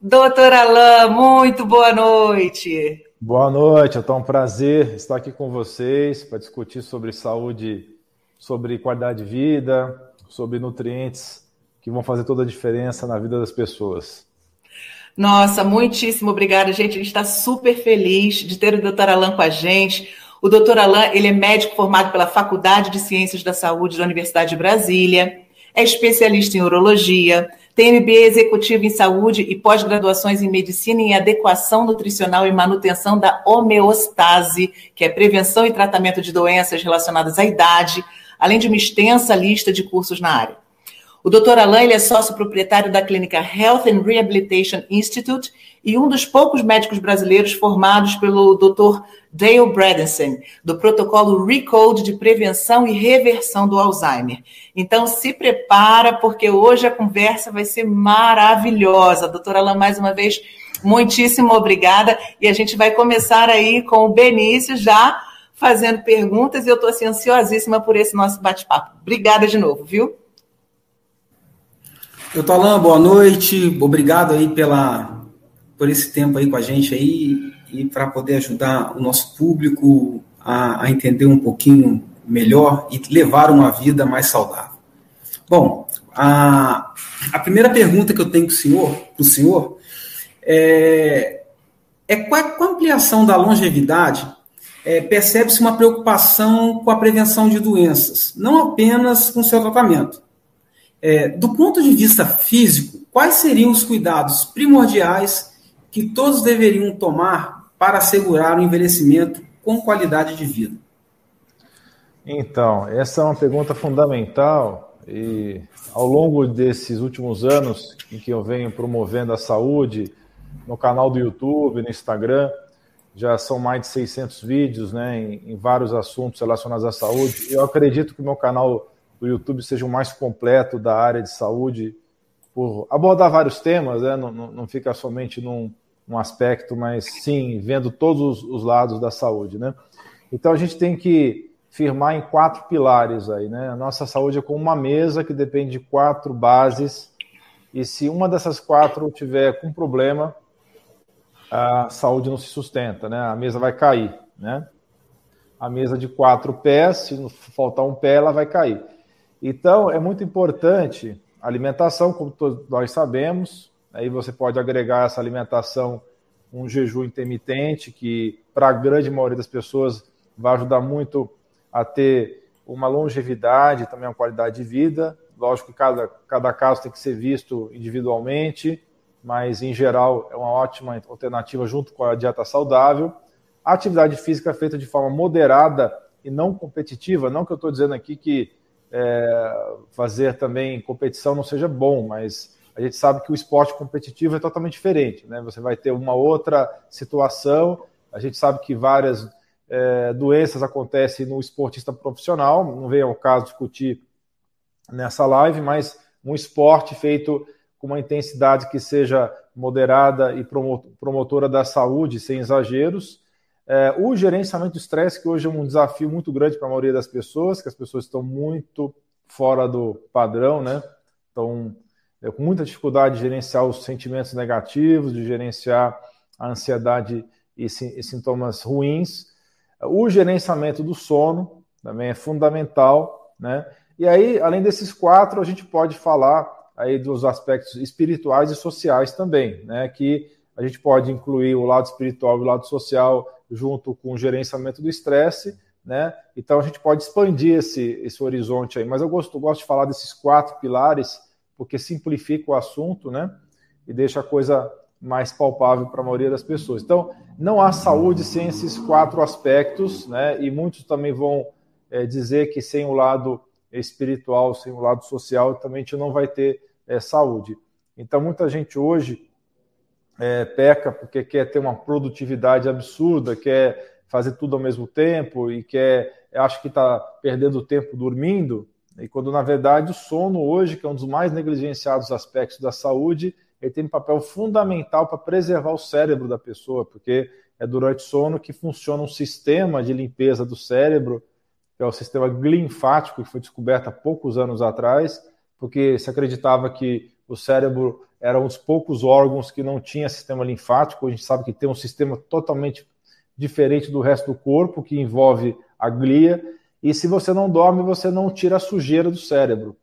Doutor Alain, muito boa noite. Boa noite, é um prazer estar aqui com vocês para discutir sobre saúde, sobre qualidade de vida, sobre nutrientes que vão fazer toda a diferença na vida das pessoas. Nossa, muitíssimo obrigada, gente. A gente está super feliz de ter o doutor Alain com a gente. O doutor Alain, ele é médico formado pela Faculdade de Ciências da Saúde da Universidade de Brasília, é especialista em urologia, tem MBA executivo em saúde e pós-graduações em medicina em adequação nutricional e manutenção da homeostase, que é prevenção e tratamento de doenças relacionadas à idade, além de uma extensa lista de cursos na área. O Dr. Alain é sócio proprietário da clínica Health and Rehabilitation Institute e um dos poucos médicos brasileiros formados pelo Dr. Dale Bradenson, do protocolo Recode de prevenção e reversão do Alzheimer. Então, se prepara, porque hoje a conversa vai ser maravilhosa. Doutora Alain, mais uma vez, muitíssimo obrigada. E a gente vai começar aí com o Benício já fazendo perguntas e eu estou assim, ansiosíssima por esse nosso bate-papo. Obrigada de novo, viu? Doutor Alain, boa noite. Obrigado aí pela, por esse tempo aí com a gente aí e para poder ajudar o nosso público a, a, entender um pouquinho melhor e levar uma vida mais saudável. Bom, a, a primeira pergunta que eu tenho para o senhor, pro senhor é, é com a ampliação da longevidade, é, percebe-se uma preocupação com a prevenção de doenças, não apenas com seu tratamento. É, do ponto de vista físico, quais seriam os cuidados primordiais que todos deveriam tomar para assegurar o envelhecimento com qualidade de vida? Então, essa é uma pergunta fundamental e ao longo desses últimos anos em que eu venho promovendo a saúde no canal do YouTube, no Instagram, já são mais de 600 vídeos né, em, em vários assuntos relacionados à saúde. Eu acredito que o meu canal do YouTube seja o mais completo da área de saúde, por abordar vários temas, né? não, não, não fica somente num, aspecto, mas sim vendo todos os, os, lados da saúde. Né? Então a gente tem que firmar em quatro pilares aí. Né? A nossa saúde é como uma mesa que depende de quatro bases, e se uma dessas quatro tiver com problema, a saúde não se sustenta, né? a mesa vai cair. Né? A mesa de quatro pés, se faltar um pé, ela vai cair. Então, é muito importante alimentação, como todos nós sabemos. Aí você pode agregar essa alimentação um jejum intermitente, que para a grande maioria das pessoas vai ajudar muito a ter uma longevidade, também uma qualidade de vida. Lógico que cada, cada caso tem que ser visto individualmente, mas em geral é uma ótima alternativa junto com a dieta saudável. Atividade física é feita de forma moderada e não competitiva, não que eu estou dizendo aqui que é, fazer também competição não seja bom, mas a gente sabe que o esporte competitivo é totalmente diferente, né? Você vai ter uma outra situação. A gente sabe que várias é, doenças acontecem no esportista profissional, não vem ao caso discutir nessa live, mas um esporte feito com uma intensidade que seja moderada e promotora da saúde, sem exageros, é, o gerenciamento do estresse, que hoje é um desafio muito grande para a maioria das pessoas, que as pessoas estão muito fora do padrão, né? Estão é, com muita dificuldade de gerenciar os sentimentos negativos, de gerenciar a ansiedade e, e sintomas ruins. O gerenciamento do sono também é fundamental, né? E aí, além desses quatro, a gente pode falar aí dos aspectos espirituais e sociais também, né? Que a gente pode incluir o lado espiritual e o lado social junto com o gerenciamento do estresse, né? Então a gente pode expandir esse, esse horizonte aí. Mas eu gosto, gosto de falar desses quatro pilares, porque simplifica o assunto, né? E deixa a coisa mais palpável para a maioria das pessoas. Então, não há saúde sem esses quatro aspectos, né? E muitos também vão é, dizer que sem o lado espiritual, sem o lado social, também a gente não vai ter é, saúde. Então, muita gente hoje é, peca porque quer ter uma produtividade absurda, quer fazer tudo ao mesmo tempo e quer, acha que está perdendo tempo dormindo, e quando na verdade o sono hoje, que é um dos mais negligenciados aspectos da saúde, ele tem um papel fundamental para preservar o cérebro da pessoa, porque é durante o sono que funciona um sistema de limpeza do cérebro, que é o sistema linfático, que foi descoberto há poucos anos atrás, porque se acreditava que o cérebro era um dos poucos órgãos que não tinha sistema linfático. A gente sabe que tem um sistema totalmente diferente do resto do corpo, que envolve a glia. E se você não dorme, você não tira a sujeira do cérebro.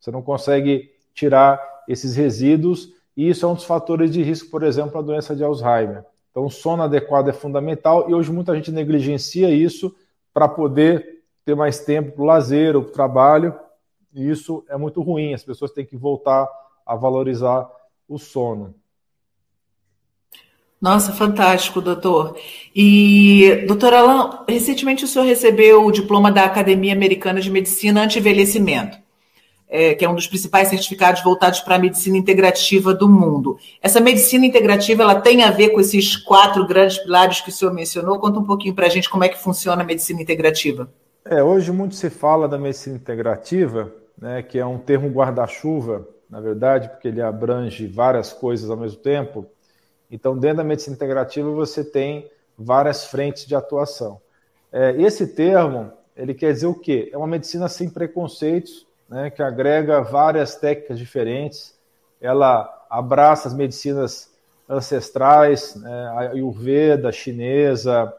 Você não consegue tirar esses resíduos. E isso é um dos fatores de risco, por exemplo, para a doença de Alzheimer. Então, o sono adequado é fundamental e hoje muita gente negligencia isso para poder ter mais tempo para o lazer ou para o trabalho. E isso é muito ruim. As pessoas têm que voltar a valorizar o sono. Nossa, fantástico, doutor. E, doutor Alain, recentemente o senhor recebeu o diploma da Academia Americana de Medicina Anti-Envelhecimento, é, que é um dos principais certificados voltados para a medicina integrativa do mundo. Essa medicina integrativa, ela tem a ver com esses quatro grandes pilares que o senhor mencionou? Conta um pouquinho para a gente como é que funciona a medicina integrativa. É, hoje muito se fala da medicina integrativa, né, que é um termo guarda-chuva na verdade, porque ele abrange várias coisas ao mesmo tempo. Então, dentro da medicina integrativa, você tem várias frentes de atuação. É, esse termo, ele quer dizer o quê? É uma medicina sem preconceitos, né, que agrega várias técnicas diferentes. Ela abraça as medicinas ancestrais, né, a Ayurveda, chinesa,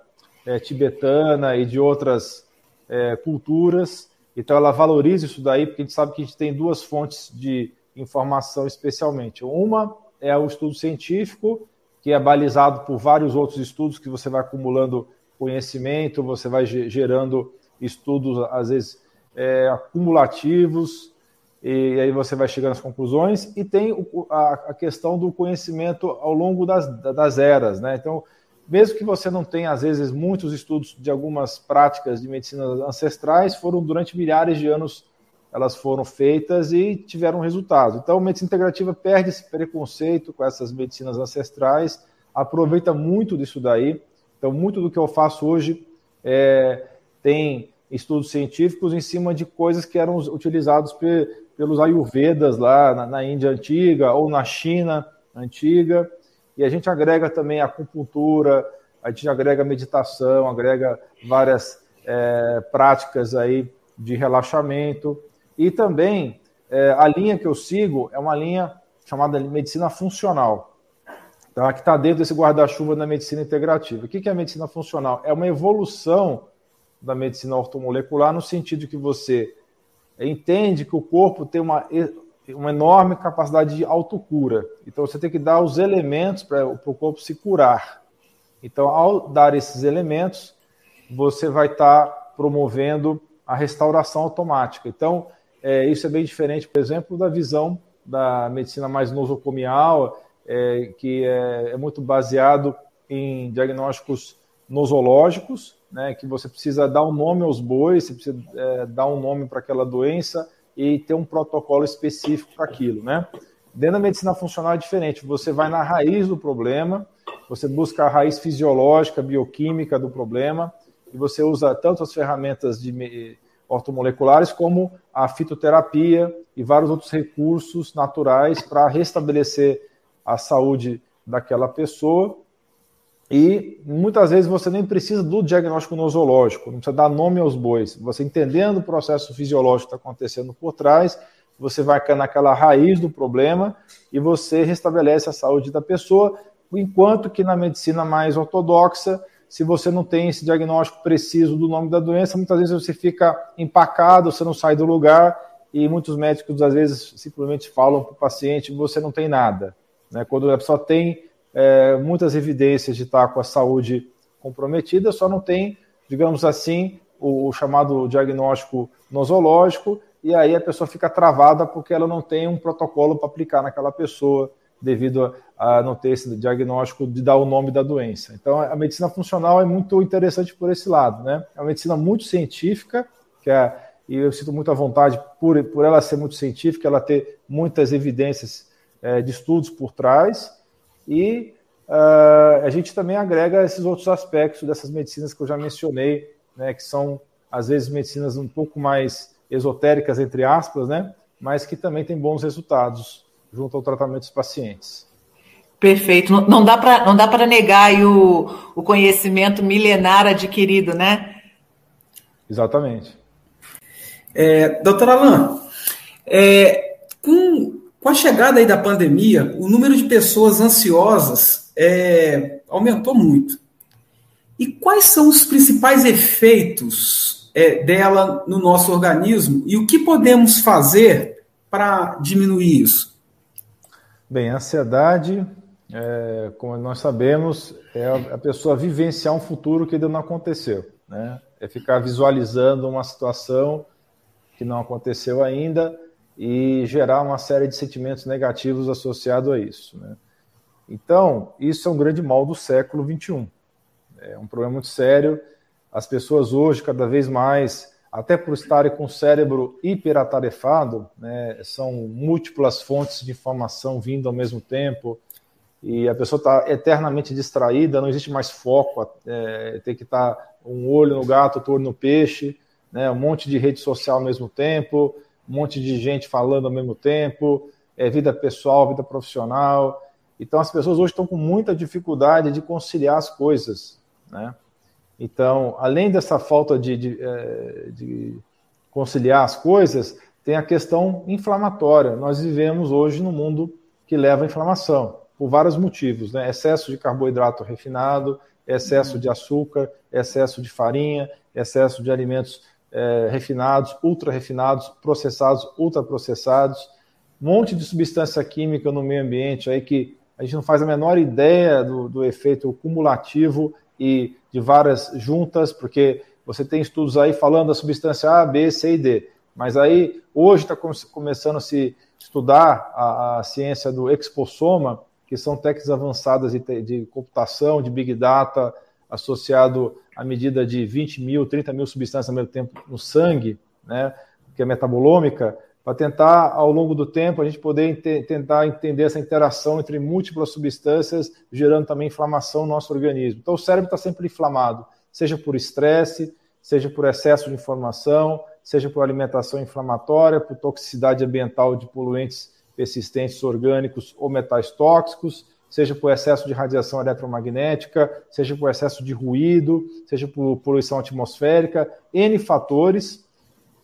é, tibetana e de outras é, culturas. Então, ela valoriza isso daí, porque a gente sabe que a gente tem duas fontes de informação especialmente. Uma é o estudo científico, que é balizado por vários outros estudos que você vai acumulando conhecimento, você vai gerando estudos, às vezes, é, acumulativos, e aí você vai chegando às conclusões, e tem a, questão do conhecimento ao longo das, das eras, né? Então, mesmo que você não tenha, às vezes, muitos estudos de algumas práticas de medicina ancestrais, foram durante milhares de anos elas foram feitas e tiveram resultado. Então, a medicina integrativa perde esse preconceito com essas medicinas ancestrais, aproveita muito disso daí. Então, muito do que eu faço hoje é, tem estudos científicos em cima de coisas que eram utilizados pe pelos ayurvedas lá na, na, Índia antiga ou na China antiga. E a gente agrega também a acupuntura, a gente agrega meditação, agrega várias é, práticas aí de relaxamento. E também é, a linha que eu sigo é uma linha chamada medicina funcional, tá? que está dentro desse guarda-chuva da medicina integrativa. O que é a medicina funcional? É uma evolução da medicina ortomolecular no sentido que você entende que o corpo tem uma, uma enorme capacidade de autocura. Então você tem que dar os elementos para o corpo se curar. Então, ao dar esses elementos, você vai estar tá promovendo a restauração automática. Então, é, isso é bem diferente, por exemplo, da visão da medicina mais nosocomial, é, que é, é, muito baseado em diagnósticos nosológicos, né, que você precisa dar um nome aos bois, você precisa é, dar um nome para aquela doença e ter um protocolo específico para aquilo. Né? Dentro da medicina funcional é diferente, você vai na raiz do problema, você busca a raiz fisiológica, bioquímica do problema, e você usa tanto as ferramentas de ortomoleculares, como a fitoterapia e vários outros recursos naturais para restabelecer a saúde daquela pessoa. E muitas vezes você nem precisa do diagnóstico nosológico, não precisa dar nome aos bois. Você entendendo o processo fisiológico que está acontecendo por trás, você vai naquela raiz do problema e você restabelece a saúde da pessoa, enquanto que na medicina mais ortodoxa se você não tem esse diagnóstico preciso do nome da doença, muitas vezes você fica empacado, você não sai do lugar e muitos médicos às vezes simplesmente falam para o paciente você não tem nada. Né? Quando a pessoa tem é, muitas evidências de estar com a saúde comprometida, só não tem, digamos assim, o, o chamado diagnóstico nosológico e aí a pessoa fica travada porque ela não tem um protocolo para aplicar naquela pessoa devido a, não ter esse diagnóstico de dar o nome da doença. Então, a medicina funcional é muito interessante por esse lado, né? É uma medicina muito científica, que é, e eu sinto muita vontade por, por ela ser muito científica, ela ter muitas evidências é, de estudos por trás, e uh, a gente também agrega esses outros aspectos dessas medicinas que eu já mencionei, né, que são, às vezes, medicinas um pouco mais esotéricas, entre aspas, né, mas que também têm bons resultados junto ao tratamento dos pacientes. Perfeito. Não, não dá para não dá para negar o, o conhecimento milenar adquirido, né? Exatamente. É, doutor Alain, é, com Com a chegada aí da pandemia, o número de pessoas ansiosas é, aumentou muito. E quais são os principais efeitos é, dela no nosso organismo e o que podemos fazer para diminuir isso? Bem, a ansiedade, é, como nós sabemos, é a pessoa vivenciar um futuro que ainda não aconteceu. Né? É ficar visualizando uma situação que não aconteceu ainda e gerar uma série de sentimentos negativos associados a isso. Né? Então, isso é um grande mal do século XXI. É um problema muito sério. As pessoas hoje, cada vez mais, até por estarem com o cérebro hiperatarefado, né, são múltiplas fontes de informação vindo ao mesmo tempo, e a pessoa está eternamente distraída, não existe mais foco, é, tem que estar tá um olho no gato, outro olho no peixe, né, um monte de rede social ao mesmo tempo, um monte de gente falando ao mesmo tempo, é, vida pessoal, vida profissional. Então, as pessoas hoje estão com muita dificuldade de conciliar as coisas. Né? Então, além dessa falta de, de, é, de conciliar as coisas, tem a questão inflamatória. Nós vivemos hoje num mundo que leva à inflamação, por vários motivos. Né? Excesso de carboidrato refinado, excesso de açúcar, excesso de farinha, excesso de alimentos é, refinados, ultra refinados, processados, ultraprocessados, um monte de substância química no meio ambiente aí que a gente não faz a menor ideia do, do efeito cumulativo e de várias juntas, porque você tem estudos aí falando da substância A, B, C e D. Mas aí, hoje está começando a se estudar a, a, ciência do exposoma, que são técnicas avançadas de, de computação, de big data, associado à medida de 20 mil, 30 mil substâncias ao mesmo tempo no sangue, né, que é metabolômica, para tentar, ao longo do tempo, a gente poder ent tentar entender essa interação entre múltiplas substâncias, gerando também inflamação no nosso organismo. Então, o cérebro está sempre inflamado, seja por estresse, seja por excesso de informação, seja por alimentação inflamatória, por toxicidade ambiental de poluentes persistentes orgânicos ou metais tóxicos, seja por excesso de radiação eletromagnética, seja por excesso de ruído, seja por poluição atmosférica, N fatores,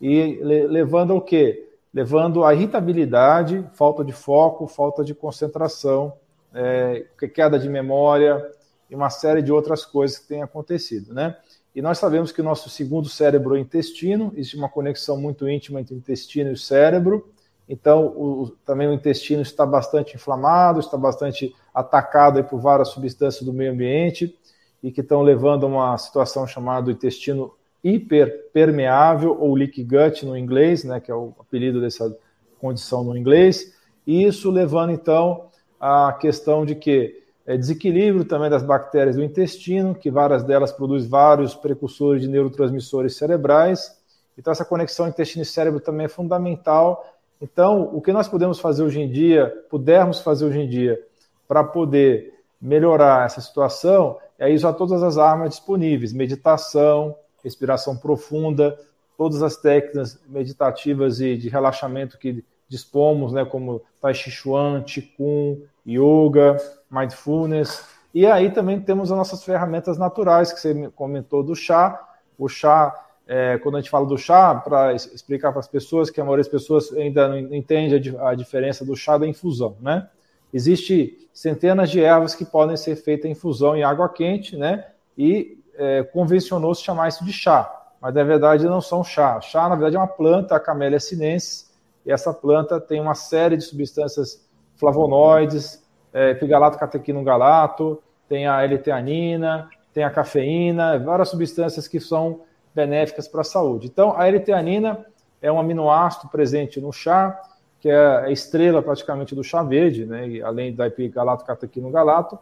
e levando ao quê? Levando à irritabilidade, falta de foco, falta de concentração, é, queda de memória e uma série de outras coisas que têm acontecido, né? E nós sabemos que o nosso segundo cérebro é o intestino, existe uma conexão muito íntima entre o intestino e o cérebro, então, o, também o intestino está bastante inflamado, está bastante atacado por várias substâncias do meio ambiente e que estão levando a uma situação chamada intestino hiperpermeável ou leaky gut no inglês, né, que é o apelido dessa condição no inglês. E isso levando então à questão de que é desequilíbrio também das bactérias do intestino, que várias delas produzem vários precursores de neurotransmissores cerebrais. Então essa conexão intestino e cérebro também é fundamental então, o que nós podemos fazer hoje em dia, pudermos fazer hoje em dia, para poder melhorar essa situação, é usar todas as armas disponíveis: meditação, respiração profunda, todas as técnicas meditativas e de relaxamento que dispomos, né, como Tai Chi Chuan, Qigong, Yoga, Mindfulness. E aí também temos as nossas ferramentas naturais, que você comentou do chá. O chá é, quando a gente fala do chá, para explicar para as pessoas que a maioria das pessoas ainda não entende a, a diferença do chá da infusão, né? Existe centenas de ervas que podem ser feitas em infusão em água quente, né? E é, convencionou-se chamar isso de chá, mas na verdade não são chá. Chá, na verdade, é uma planta, a Camellia sinensis, e essa planta tem uma série de substâncias flavonoides, é, pigalato catequino galato, tem a L-teanina, tem a cafeína, várias substâncias que são benéficas para a saúde. Então, a L-teanina é um aminoácido presente no chá, que é a estrela praticamente do chá verde, né, além da epigalato galato.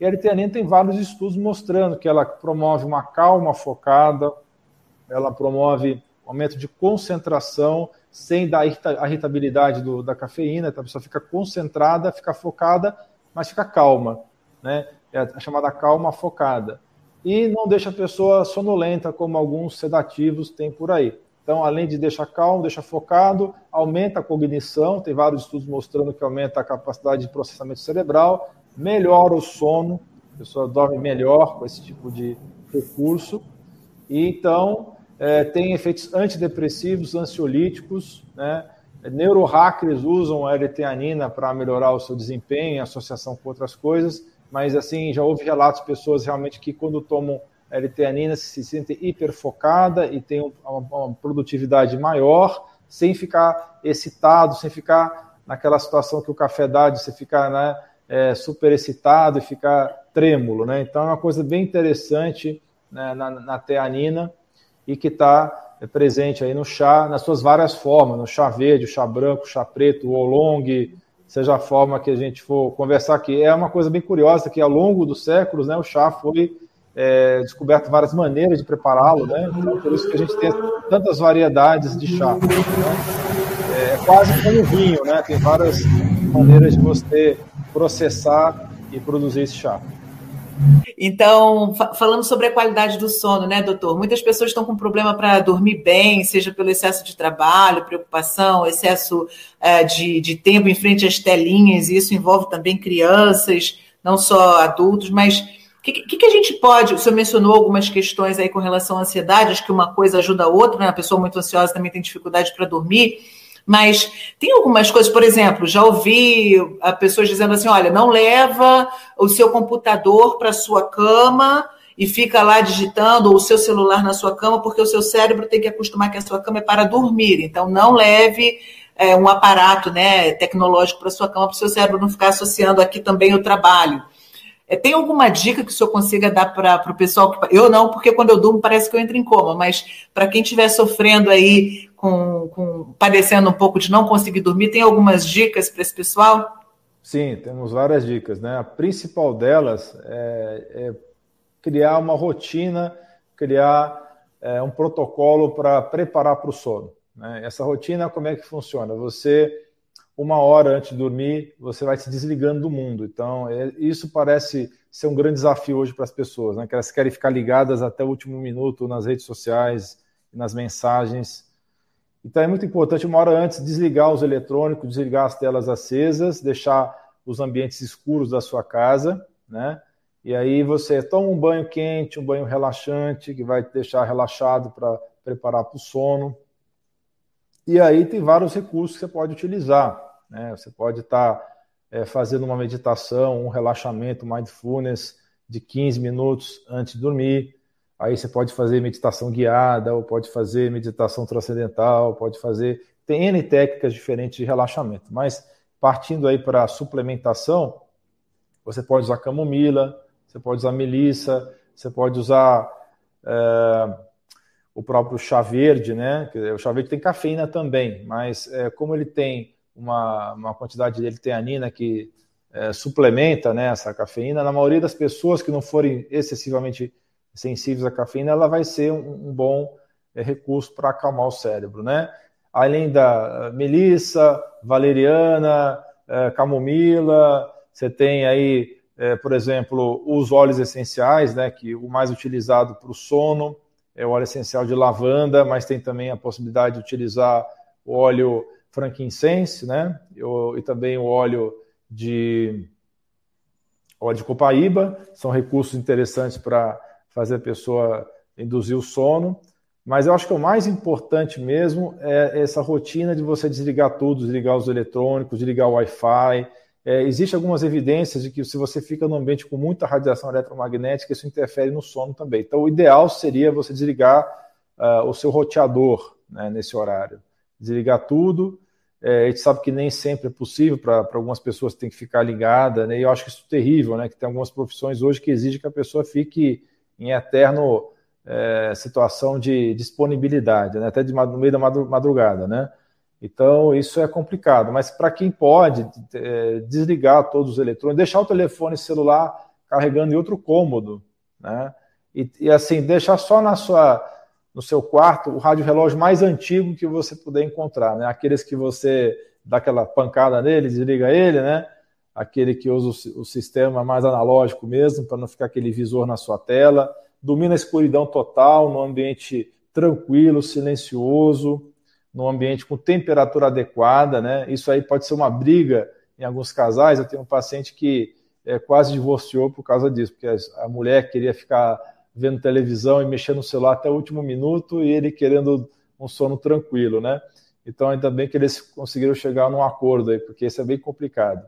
E a L-teanina tem vários estudos mostrando que ela promove uma calma focada, ela promove aumento de concentração sem dar a irritabilidade do, da cafeína, então a pessoa fica concentrada, fica focada, mas fica calma, né? É a chamada calma focada e não deixa a pessoa sonolenta, como alguns sedativos têm por aí. Então, além de deixar calmo, deixa focado, aumenta a cognição, tem vários estudos mostrando que aumenta a capacidade de processamento cerebral, melhora o sono, a pessoa dorme melhor com esse tipo de recurso, e então é, tem efeitos antidepressivos, ansiolíticos, né? Neurohackers usam a L-teanina para melhorar o seu desempenho, em associação com outras coisas, mas assim já houve relatos de pessoas realmente que quando tomam L-teanina se sentem hiperfocada e têm uma, uma produtividade maior, sem ficar excitado, sem ficar naquela situação que o café dá de você ficar né, é, super excitado e ficar trêmulo, né? Então é uma coisa bem interessante né, na, na teanina e que está é presente aí no chá, nas suas várias formas, no chá verde, o chá branco, o chá preto, o oolong, seja a forma que a gente for conversar aqui. É uma coisa bem curiosa que ao longo dos séculos, né, o chá foi é, descoberto várias maneiras de prepará-lo, né? Então, por isso que a gente tem tantas variedades de chá. Né? É, é quase como vinho, né? Tem várias maneiras de você processar e produzir esse chá. Então, falando sobre a qualidade do sono, né, doutor? Muitas pessoas estão com problema para dormir bem, seja pelo excesso de trabalho, preocupação, excesso é, de, de tempo em frente às telinhas, e isso envolve também crianças, não só adultos, mas o que, que, que, a gente pode? O senhor mencionou algumas questões aí com relação à ansiedade, acho que uma coisa ajuda a outra, né? A pessoa muito ansiosa também tem dificuldade para dormir. Mas tem algumas coisas, por exemplo, já ouvi pessoas dizendo assim: olha, não leva o seu computador para sua cama e fica lá digitando, ou o seu celular na sua cama, porque o seu cérebro tem que acostumar que a sua cama é para dormir. Então, não leve é, um aparato né, tecnológico para sua cama, para o seu cérebro não ficar associando aqui também o trabalho. É, tem alguma dica que o senhor consiga dar para o pessoal? Que, eu não, porque quando eu durmo parece que eu entro em coma, mas para quem estiver sofrendo aí, com, com, padecendo um pouco de não conseguir dormir, tem algumas dicas para esse pessoal? Sim, temos várias dicas. Né? A principal delas é, é criar uma rotina, criar é, um protocolo para preparar para o sono. Né? Essa rotina, como é que funciona? Você uma hora antes de dormir, você vai se desligando do mundo. Então, é, isso parece ser um grande desafio hoje para as pessoas, né? que elas querem ficar ligadas até o último minuto nas redes sociais, nas mensagens. Então, é muito importante, uma hora antes, desligar os eletrônicos, desligar as telas acesas, deixar os ambientes escuros da sua casa, né? E aí você toma um banho quente, um banho relaxante, que vai te deixar relaxado para preparar para o sono. E aí tem vários recursos que você pode utilizar. Né? Você pode estar tá, é, fazendo uma meditação, um relaxamento, mindfulness de 15 minutos antes de dormir. Aí você pode fazer meditação guiada, ou pode fazer meditação transcendental, pode fazer. Tem N técnicas diferentes de relaxamento. Mas partindo aí para a suplementação, você pode usar camomila, você pode usar melissa, você pode usar é, o próprio chá verde, né? O chá verde tem cafeína também, mas é, como ele tem uma, uma quantidade de L-teanina que é, suplementa né, essa cafeína, na maioria das pessoas que não forem excessivamente sensíveis à cafeína, ela vai ser um, um bom é, recurso para acalmar o cérebro, né? Além da melissa, valeriana, é, camomila, você tem aí, é, por exemplo, os óleos essenciais, né? Que o mais utilizado para o sono é o óleo essencial de lavanda, mas tem também a possibilidade de utilizar o óleo frankincense, né? E, e também o óleo de óleo de copaíba, são recursos interessantes para fazer a pessoa induzir o sono. Mas eu acho que o mais importante mesmo é essa rotina de você desligar tudo, desligar os eletrônicos, desligar o Wi-Fi. É, Existem algumas evidências de que se você fica num ambiente com muita radiação eletromagnética, isso interfere no sono também. Então, o ideal seria você desligar uh, o seu roteador né, nesse horário. Desligar tudo, é, a gente sabe que nem sempre é possível para algumas pessoas tem que ficar ligada, né? E eu acho isso terrível, né? Que tem algumas profissões hoje que exigem que a pessoa fique em eterno é, situação de disponibilidade, né? até de, no meio da madrugada, né? Então isso é complicado. Mas para quem pode é, desligar todos os eletrônicos, deixar o telefone celular carregando em outro cômodo, né? E, e assim deixar só na sua no seu quarto o rádio relógio mais antigo que você puder encontrar, né? Aqueles que você dá aquela pancada nele, desliga ele, né? Aquele que usa o, sistema mais analógico mesmo, para não ficar aquele visor na sua tela. Domina a escuridão total, num ambiente tranquilo, silencioso, num ambiente com temperatura adequada, né? Isso aí pode ser uma briga em alguns casais. Eu tenho um paciente que é, quase divorciou por causa disso, porque a mulher queria ficar vendo televisão e mexendo no celular até o último minuto e ele querendo um sono tranquilo, né? Então, ainda bem que eles conseguiram chegar num acordo aí, porque isso é bem complicado.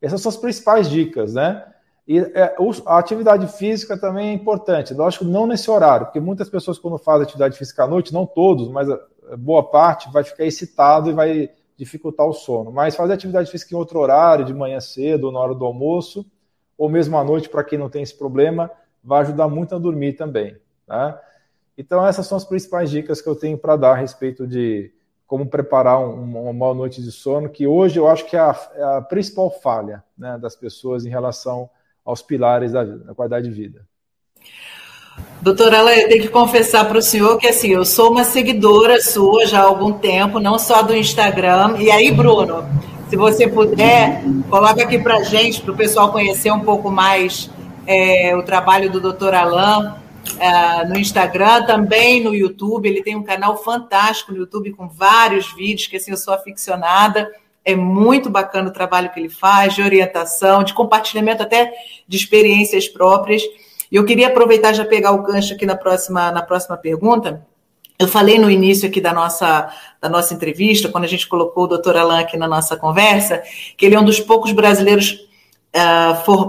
Essas são as principais dicas, né? E é, a atividade física também é importante. Lógico, não nesse horário, porque muitas pessoas, quando fazem atividade física à noite, não todos, mas boa parte, vai ficar excitado e vai dificultar o sono. Mas fazer atividade física em outro horário, de manhã cedo, ou na hora do almoço, ou mesmo à noite, para quem não tem esse problema, vai ajudar muito a dormir também. Tá? Então, essas são as principais dicas que eu tenho para dar a respeito de como preparar um, uma boa noite de sono, que hoje eu acho que é a, é a principal falha né, das pessoas em relação aos pilares da, da qualidade de vida. Doutora Alain, eu tenho que confessar para o senhor que assim, eu sou uma seguidora sua já há algum tempo, não só do Instagram. E aí, Bruno, se você puder, coloca aqui para gente, para o pessoal conhecer um pouco mais é, o trabalho do doutor Alain é, no Instagram, também no YouTube. Ele tem um canal fantástico no YouTube com vários vídeos, que assim, eu sou aficionada. É muito bacana o trabalho que ele faz, de orientação, de compartilhamento até de experiências próprias. E eu queria aproveitar já pegar o gancho aqui na próxima, na próxima pergunta. Eu falei no início aqui da nossa, da nossa entrevista, quando a gente colocou o doutor Alain aqui na nossa conversa, que ele é um dos poucos brasileiros Uh,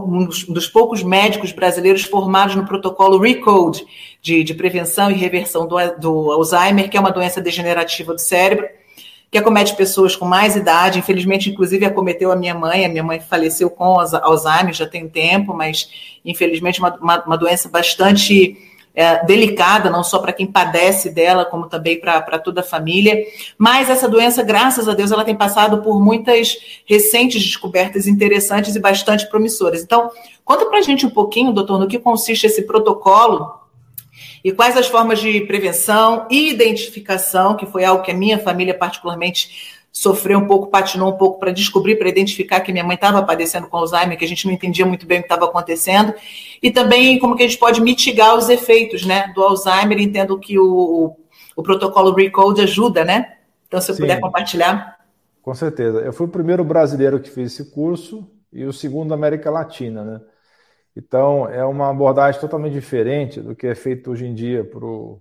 um dos poucos médicos brasileiros formados no protocolo RECODE, de, de prevenção e reversão do, do, Alzheimer, que é uma doença degenerativa do cérebro, que acomete pessoas com mais idade, infelizmente, inclusive, acometeu a minha mãe, a minha mãe faleceu com Alzheimer já tem tempo, mas, infelizmente, uma, uma, uma doença bastante é, delicada, não só para quem padece dela, como também para toda a família. Mas essa doença, graças a Deus, ela tem passado por muitas recentes descobertas interessantes e bastante promissoras. Então, conta para a gente um pouquinho, doutor, no que consiste esse protocolo e quais as formas de prevenção e identificação, que foi algo que a minha família particularmente sofreu um pouco, patinou um pouco para descobrir, para identificar que minha mãe estava padecendo com Alzheimer, que a gente não entendia muito bem o que estava acontecendo, e também como que a gente pode mitigar os efeitos né, do Alzheimer, entendo que o, o protocolo Recode ajuda, né? Então, se eu Sim, puder compartilhar. Com certeza. Eu fui o primeiro brasileiro que fez esse curso e o segundo da América Latina, né? Então, é uma abordagem totalmente diferente do que é feito hoje em dia para a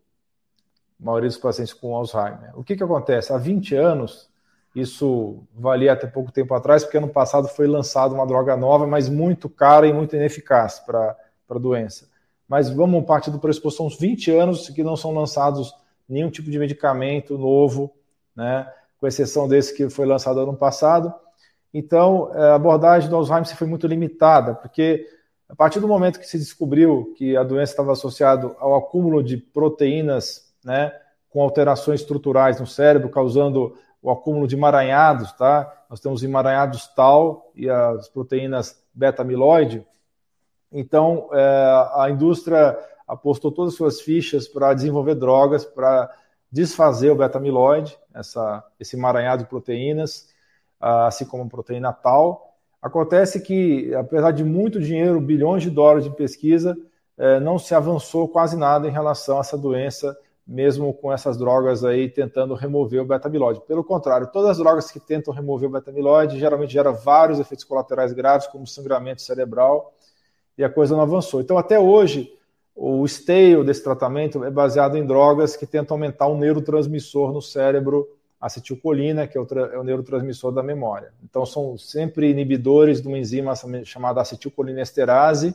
maioria dos pacientes com Alzheimer. O que, que acontece? Há 20 anos, isso valia até pouco tempo atrás, porque ano passado foi lançada uma droga nova, mas muito cara e muito ineficaz para a doença. Mas vamos partir do pressuposto, são uns 20 anos que não são lançados nenhum tipo de medicamento novo, né, com exceção desse que foi lançado ano passado. Então, a abordagem do Alzheimer foi muito limitada, porque a partir do momento que se descobriu que a doença estava associada ao acúmulo de proteínas, né, com alterações estruturais no cérebro, causando o acúmulo de emaranhados, tá? Nós temos emaranhados tal e as proteínas beta-amiloide. Então, é, a indústria apostou todas as suas fichas para desenvolver drogas para desfazer o beta-amiloide, esse emaranhado de proteínas, assim como a proteína tal. Acontece que, apesar de muito dinheiro, bilhões de dólares de pesquisa, é, não se avançou quase nada em relação a essa doença mesmo com essas drogas aí tentando remover o beta-amiloide. Pelo contrário, todas as drogas que tentam remover o beta-amiloide geralmente geram vários efeitos colaterais graves, como sangramento cerebral, e a coisa não avançou. Então, até hoje, o esteio desse tratamento é baseado em drogas que tentam aumentar o neurotransmissor no cérebro, acetilcolina, que é o, é o neurotransmissor da memória. Então, são sempre inibidores de uma enzima chamada acetilcolinesterase,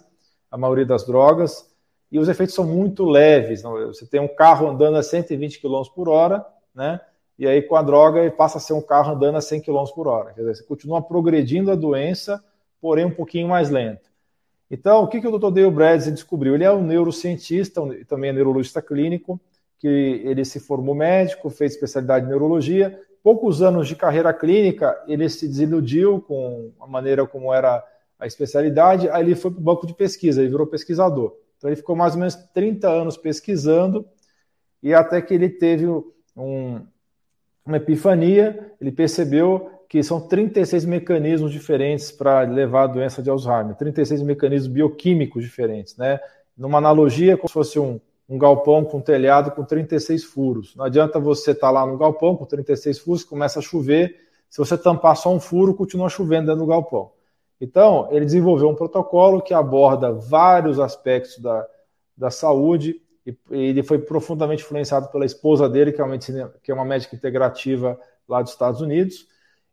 a maioria das drogas, e os efeitos são muito leves. Você tem um carro andando a 120 km por hora, né? E aí com a droga ele passa a ser um carro andando a 100 km por hora. Quer dizer, você continua progredindo a doença, porém um pouquinho mais lento. Então, o que, que o Dr. Dale Bradley descobriu? Ele é um neurocientista também é neurologista clínico, que ele se formou médico, fez especialidade em neurologia. Poucos anos de carreira clínica, ele se desiludiu com a maneira como era a especialidade, aí ele foi para o banco de pesquisa, ele virou pesquisador. Então ele ficou mais ou menos 30 anos pesquisando e até que ele teve um, uma epifania, ele percebeu que são 36 mecanismos diferentes para levar a doença de Alzheimer, 36 mecanismos bioquímicos diferentes, né? Numa analogia, como se fosse um, um galpão com telhado com 36 furos. Não adianta você estar tá lá no galpão com 36 furos, começa a chover, se você tampar só um furo, continua chovendo dentro do galpão. Então, ele desenvolveu um protocolo que aborda vários aspectos da, da saúde e ele foi profundamente influenciado pela esposa dele, que é uma, medicina, que é uma médica integrativa lá dos Estados Unidos.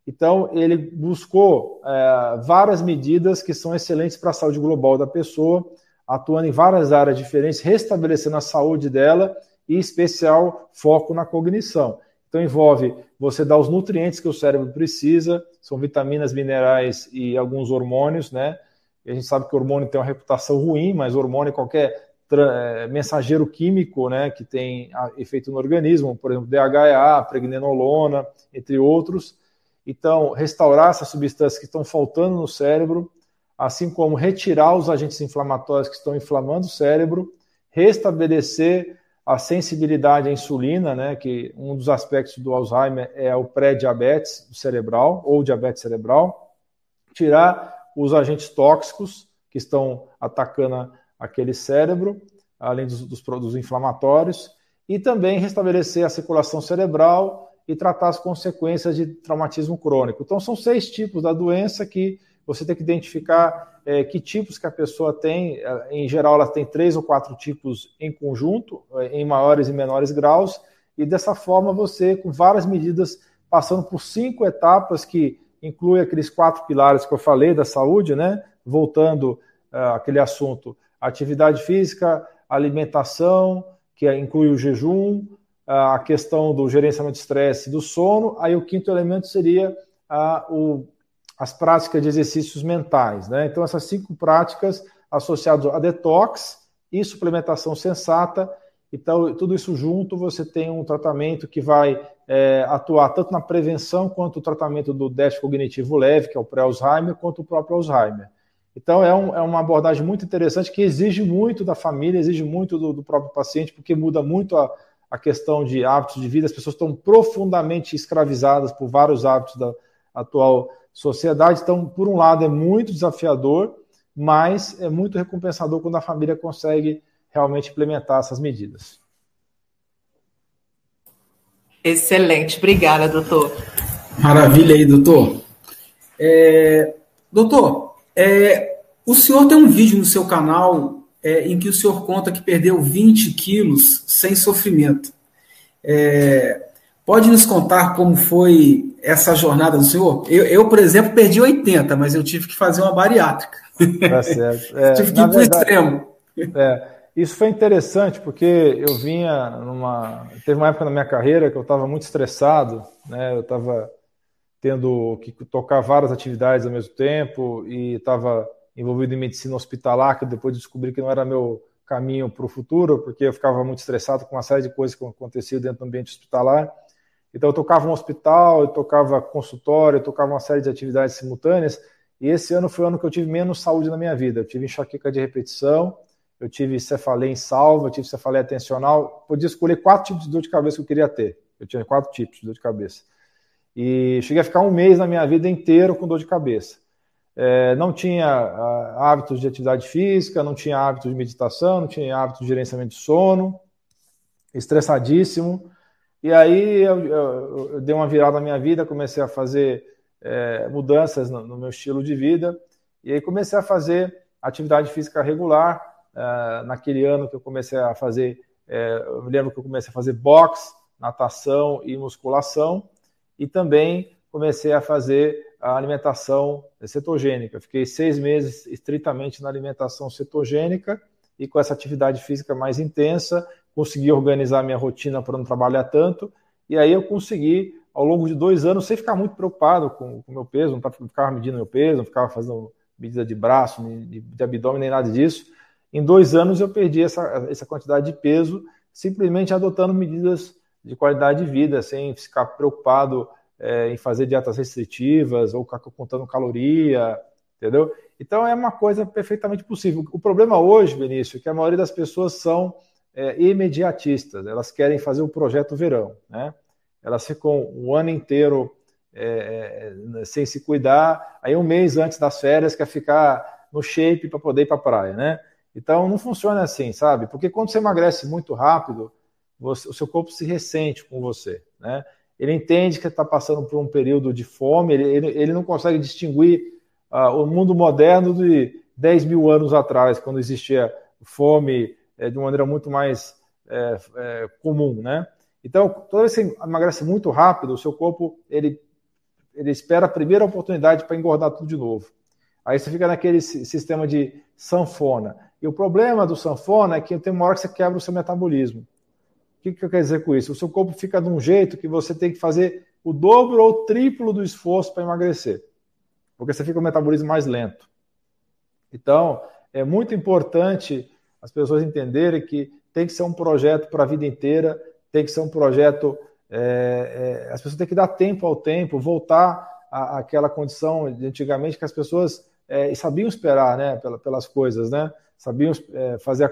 Então, ele buscou é, várias medidas que são excelentes para a saúde global da pessoa, atuando em várias áreas diferentes, restabelecendo a saúde dela e, especial, foco na cognição. Então, envolve você dar os nutrientes que o cérebro precisa, são vitaminas, minerais e alguns hormônios, né? E a gente sabe que o hormônio tem uma reputação ruim, mas hormônio, qualquer é, mensageiro químico, né, que tem efeito no organismo, por exemplo, DHA, pregnenolona, entre outros. Então, restaurar essas substâncias que estão faltando no cérebro, assim como retirar os agentes inflamatórios que estão inflamando o cérebro, restabelecer a sensibilidade à insulina, né, que um dos aspectos do Alzheimer é o pré-diabetes cerebral ou diabetes cerebral, tirar os agentes tóxicos que estão atacando aquele cérebro, além dos, dos produtos inflamatórios, e também restabelecer a circulação cerebral e tratar as consequências de traumatismo crônico. Então, são seis tipos da doença que você tem que identificar é, que tipos que a pessoa tem. É, em geral, ela tem três ou quatro tipos em conjunto, é, em maiores e menores graus, e dessa forma você, com várias medidas, passando por cinco etapas que incluem aqueles quatro pilares que eu falei da saúde, né? Voltando uh, aquele assunto, atividade física, alimentação, que inclui o jejum, a questão do gerenciamento de estresse do sono. Aí o quinto elemento seria a, o, as práticas de exercícios mentais. Né? Então, essas cinco práticas associadas a detox e suplementação sensata. Então, tudo isso junto, você tem um tratamento que vai é, atuar tanto na prevenção quanto o tratamento do déficit cognitivo leve, que é o pré-Alzheimer, quanto o próprio Alzheimer. Então, é, um, é, uma abordagem muito interessante que exige muito da família, exige muito do, do próprio paciente, porque muda muito a, a, questão de hábitos de vida. As pessoas estão profundamente escravizadas por vários hábitos da atual sociedade. Então, por um lado, é muito desafiador, mas é muito recompensador quando a família consegue realmente implementar essas medidas. Excelente, obrigada, doutor. Maravilha aí, doutor. É, doutor, é, o senhor tem um vídeo no seu canal é, em que o senhor conta que perdeu 20 quilos sem sofrimento. É, pode nos contar como foi essa jornada do senhor? Eu, eu, por exemplo, perdi 80, mas eu tive que fazer uma bariátrica. Tá certo. É, tive que ir para o extremo. É, isso foi interessante porque eu vinha numa. Teve uma época na minha carreira que eu estava muito estressado, né? Eu estava tendo que tocar várias atividades ao mesmo tempo e estava envolvido em medicina hospitalar, que depois descobri que não era meu caminho para o futuro, porque eu ficava muito estressado com uma série de coisas que aconteciam dentro do ambiente hospitalar. Então eu tocava um hospital, eu tocava consultório, eu tocava uma série de atividades simultâneas, e esse ano foi o ano que eu tive menos saúde na minha vida. Eu tive enxaqueca de repetição, eu tive cefaleia em salva, eu tive cefaleia atencional, podia escolher quatro tipos de dor de cabeça que eu queria ter. Eu tinha quatro tipos de dor de cabeça. E cheguei a ficar um mês na minha vida inteiro com dor de cabeça. É, não tinha ah, hábitos de atividade física, não tinha hábitos de meditação, não tinha hábitos de gerenciamento de sono, estressadíssimo. E aí eu, eu, eu dei uma virada na minha vida, comecei a fazer é, mudanças no, no, meu estilo de vida, e aí comecei a fazer atividade física regular. É, naquele ano que eu comecei a fazer, é, eu lembro que eu comecei a fazer boxe, natação e musculação e também comecei a fazer a alimentação cetogênica. Fiquei seis meses estritamente na alimentação cetogênica e com essa atividade física mais intensa, consegui organizar minha rotina para não trabalhar tanto. E aí eu consegui, ao longo de dois anos, sem ficar muito preocupado com o meu peso, não ficava medindo meu peso, não ficava fazendo medida de braço, de, de abdômen, nem nada disso. Em dois anos eu perdi essa, essa quantidade de peso, simplesmente adotando medidas de qualidade de vida, sem ficar preocupado é, em fazer dietas restritivas ou contando caloria, entendeu? Então é uma coisa perfeitamente possível. O problema hoje, Benício, é que a maioria das pessoas são é, imediatistas, elas querem fazer o projeto verão, né? Elas ficam um ano inteiro é, é sem se cuidar, aí um mês antes das férias quer ficar no shape para poder ir para a praia, né? Então não funciona assim, sabe? Porque quando você emagrece muito rápido, você, o seu corpo se ressente com você, né? Ele entende que está passando por um período de fome, ele, ele, ele não consegue distinguir uh, o mundo moderno de 10 mil anos atrás, quando existia fome é, de uma maneira muito mais é, é, comum, né? Então, toda vez que você emagrece muito rápido, o seu corpo ele, ele espera a primeira oportunidade para engordar tudo de novo. Aí você fica naquele sistema de sanfona. E o problema do sanfona é que tem uma hora que você quebra o seu metabolismo. O que, que eu quero dizer com isso? O seu corpo fica de um jeito que você tem que fazer o dobro ou o triplo do esforço para emagrecer. Porque você fica com o metabolismo mais lento. Então, é muito importante as pessoas entenderem que tem que ser um projeto para a vida inteira, tem que ser um projeto. É, é, as pessoas têm que dar tempo ao tempo, voltar àquela condição de antigamente que as pessoas é, sabiam esperar né, pelas coisas, né? sabiam é, fazer a,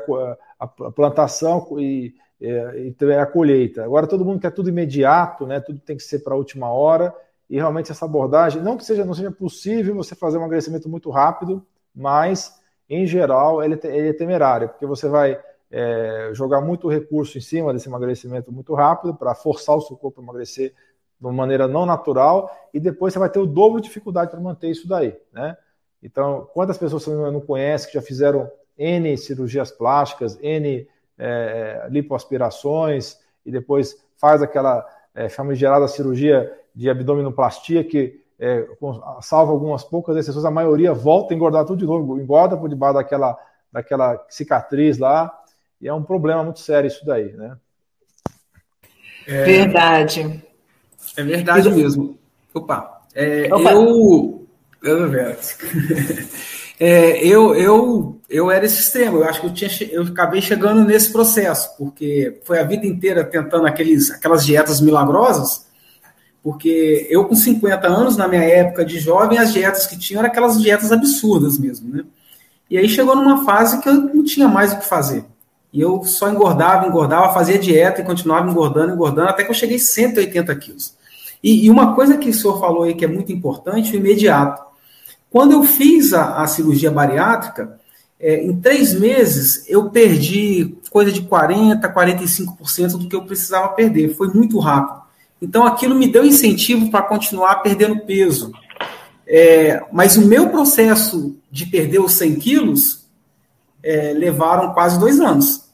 a, a plantação e, é, e a colheita. Agora todo mundo quer tudo imediato, né? tudo tem que ser para a última hora, e realmente essa abordagem, não que seja, não seja possível você fazer um emagrecimento muito rápido, mas em geral ele, ele é temerário, porque você vai é, jogar muito recurso em cima desse emagrecimento muito rápido para forçar o seu corpo a emagrecer de uma maneira não natural e depois você vai ter o dobro de dificuldade para manter isso daí, né? Então, quantas pessoas você não conhece que já fizeram N cirurgias plásticas, N é, lipoaspirações e depois faz aquela é, famigerada cirurgia de abdominoplastia que é, salva algumas poucas exceções, a maioria volta a engordar tudo de novo, engorda por debaixo daquela, daquela cicatriz lá e é um problema muito sério isso daí, né? É, verdade. É verdade mesmo. Opa, é, Opa. eu. Eu, é, eu, eu, eu era esse extremo. Eu acho que eu, tinha, eu acabei chegando nesse processo, porque foi a vida inteira tentando aqueles, aquelas dietas milagrosas. Porque eu, com 50 anos, na minha época de jovem, as dietas que tinham eram aquelas dietas absurdas mesmo, né? E aí chegou numa fase que eu não tinha mais o que fazer. E eu só engordava, engordava, fazia dieta e continuava engordando, engordando, até que eu cheguei a 180 quilos. E, e, uma coisa que o senhor falou aí que é muito importante, o imediato. Quando eu fiz a, a cirurgia bariátrica, é, em três meses eu perdi coisa de 40%, 45% do que eu precisava perder. Foi muito rápido. Então aquilo me deu incentivo para continuar perdendo peso. É, mas o meu processo de perder os 100 quilos é, levaram quase dois anos.